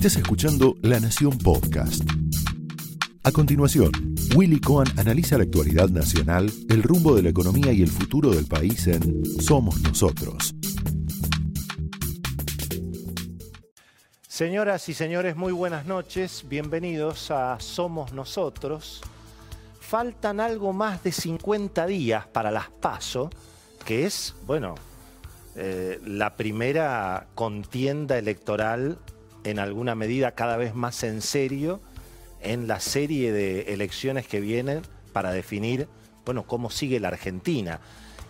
Estás escuchando La Nación Podcast. A continuación, Willy Cohen analiza la actualidad nacional, el rumbo de la economía y el futuro del país en Somos Nosotros. Señoras y señores, muy buenas noches. Bienvenidos a Somos Nosotros. Faltan algo más de 50 días para las PASO, que es, bueno, eh, la primera contienda electoral en alguna medida cada vez más en serio en la serie de elecciones que vienen para definir, bueno, cómo sigue la Argentina.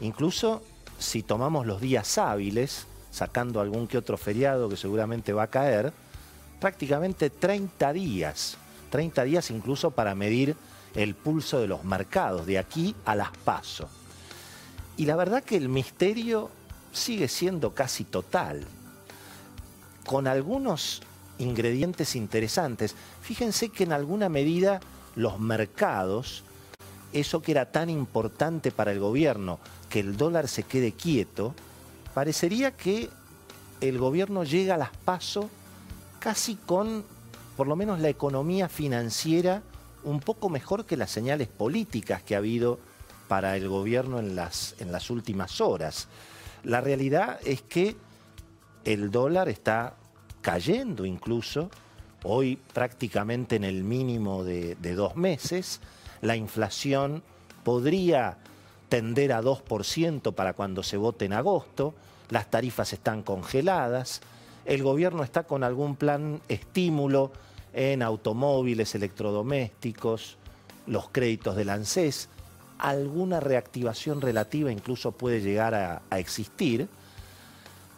Incluso si tomamos los días hábiles, sacando algún que otro feriado que seguramente va a caer, prácticamente 30 días, 30 días incluso para medir el pulso de los mercados, de aquí a las pasos. Y la verdad que el misterio sigue siendo casi total, con algunos ingredientes interesantes. Fíjense que en alguna medida los mercados, eso que era tan importante para el gobierno, que el dólar se quede quieto, parecería que el gobierno llega a las pasos casi con, por lo menos, la economía financiera un poco mejor que las señales políticas que ha habido para el gobierno en las, en las últimas horas. La realidad es que el dólar está cayendo incluso, hoy prácticamente en el mínimo de, dos meses, la inflación podría tender a 2% para cuando se vote en agosto, las tarifas están congeladas, el gobierno está con algún plan estímulo en automóviles, electrodomésticos, los créditos del ANSES, alguna reactivación relativa incluso puede llegar a existir,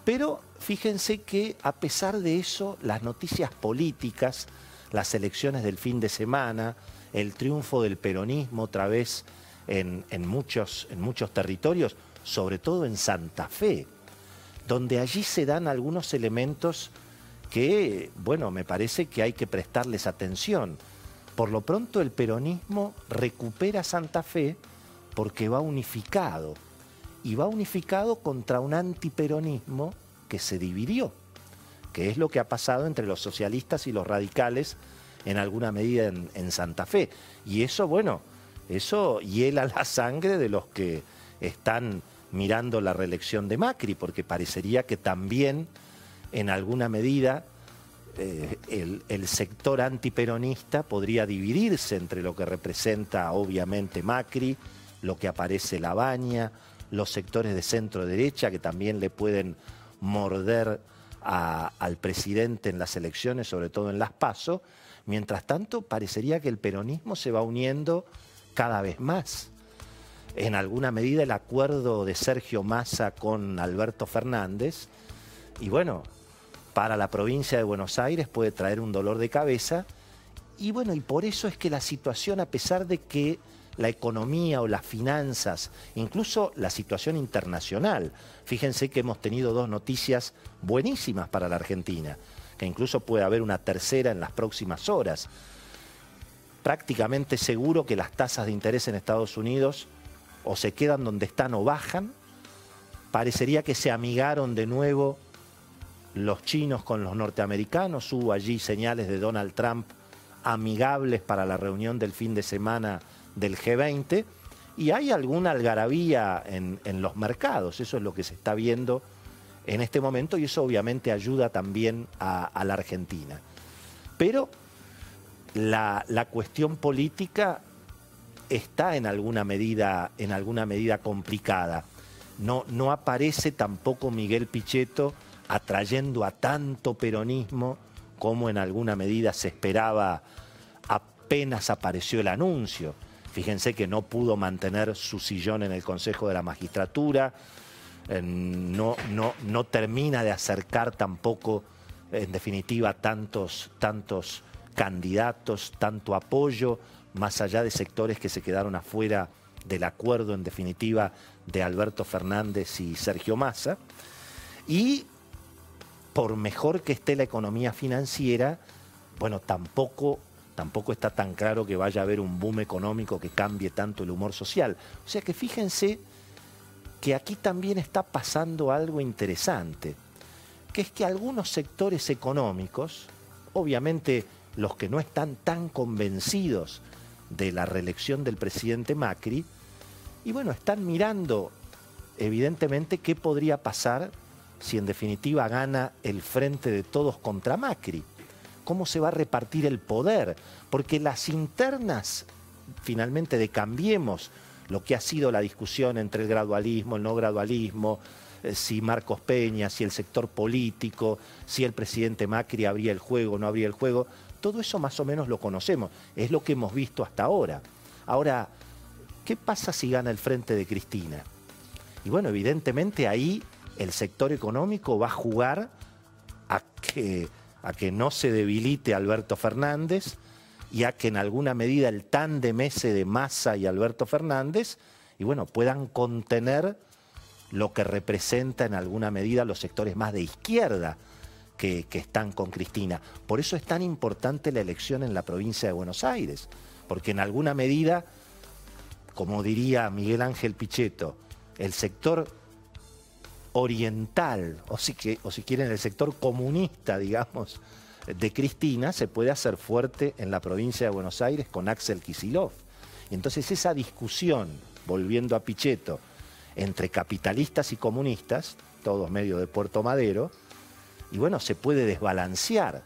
pero fíjense que a pesar de eso, las noticias políticas, las elecciones del fin de semana, el triunfo del peronismo otra vez en, muchos, en muchos territorios, sobre todo en Santa Fe, donde allí se dan algunos elementos que, bueno, me parece que hay que prestarles atención. Por lo pronto el peronismo recupera Santa Fe porque va unificado y va unificado contra un antiperonismo que se dividió, que es lo que ha pasado entre los socialistas y los radicales en alguna medida en, Santa Fe. Y eso, bueno, eso hiela la sangre de los que están mirando la reelección de Macri, porque parecería que también en alguna medida eh, el, el, sector antiperonista podría dividirse entre lo que representa obviamente Macri, lo que aparece La Baña, los sectores de centro derecha que también le pueden morder al presidente en las elecciones, sobre todo en las PASO. Mientras tanto, parecería que el peronismo se va uniendo cada vez más. En alguna medida el acuerdo de Sergio Massa con Alberto Fernández, y bueno, para la provincia de Buenos Aires puede traer un dolor de cabeza, y bueno, y por eso es que la situación, a pesar de que la economía o las finanzas, incluso la situación internacional. Fíjense que hemos tenido dos noticias buenísimas para la Argentina, que incluso puede haber una tercera en las próximas horas. Prácticamente seguro que las tasas de interés en Estados Unidos o se quedan donde están o bajan. Parecería que se amigaron de nuevo los chinos con los norteamericanos. Hubo allí señales de Donald Trump amigables para la reunión del fin de semana del G20 y hay alguna algarabía en, los mercados, eso es lo que se está viendo en este momento y eso obviamente ayuda también a, la Argentina. Pero la, cuestión política está en alguna medida, en alguna medida complicada. No, no aparece tampoco Miguel Pichetto atrayendo a tanto peronismo como en alguna medida se esperaba apenas apareció el anuncio. Fíjense que no pudo mantener su sillón en el Consejo de la Magistratura, eh, no, no, no termina de acercar tampoco, en definitiva, tantos, tantos candidatos, tanto apoyo, más allá de sectores que se quedaron afuera del acuerdo, en definitiva, de Alberto Fernández y Sergio Massa. Y por mejor que esté la economía financiera, bueno, tampoco tampoco está tan claro que vaya a haber un boom económico que cambie tanto el humor social. O sea que fíjense que aquí también está pasando algo interesante, que es que algunos sectores económicos, obviamente los que no están tan convencidos de la reelección del presidente Macri, y bueno, están mirando evidentemente qué podría pasar si en definitiva gana el frente de todos contra Macri. ¿Cómo se va a repartir el poder? Porque las internas, finalmente, de Cambiemos, lo que ha sido la discusión entre el gradualismo, el no gradualismo, eh, si Marcos Peña, si el sector político, si el presidente Macri abría el juego no abría el juego, todo eso más o menos lo conocemos, es lo que hemos visto hasta ahora. Ahora, ¿qué pasa si gana el frente de Cristina? Y bueno, evidentemente ahí el sector económico va a jugar a que, a que no se debilite Alberto Fernández y a que en alguna medida el de ese de Massa y Alberto Fernández, y bueno, puedan contener lo que representa en alguna medida los sectores más de izquierda que, que, están con Cristina. Por eso es tan importante la elección en la provincia de Buenos Aires, porque en alguna medida, como diría Miguel Ángel Pichetto, el sector oriental, o si, quieren el sector comunista, digamos, de Cristina, se puede hacer fuerte en la provincia de Buenos Aires con Axel Kisilov. Y entonces esa discusión, volviendo a Pichetto, entre capitalistas y comunistas, todos medio de Puerto Madero, y bueno, se puede desbalancear.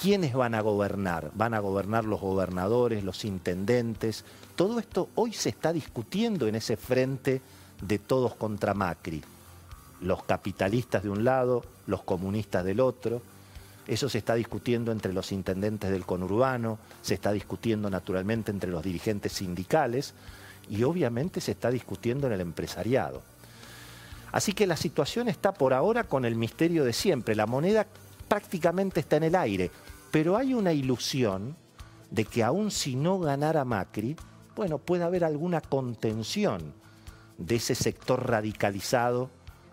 ¿Quiénes van a gobernar? ¿Van a gobernar los gobernadores, los intendentes? Todo esto hoy se está discutiendo en ese frente de todos contra Macri. Los capitalistas de un lado, los comunistas del otro. Eso se está discutiendo entre los intendentes del conurbano, se está discutiendo naturalmente entre los dirigentes sindicales y obviamente se está discutiendo en el empresariado. Así que la situación está por ahora con el misterio de siempre. La moneda prácticamente está en el aire, pero hay una ilusión de que aun si no ganara Macri, bueno, puede haber alguna contención de ese sector radicalizado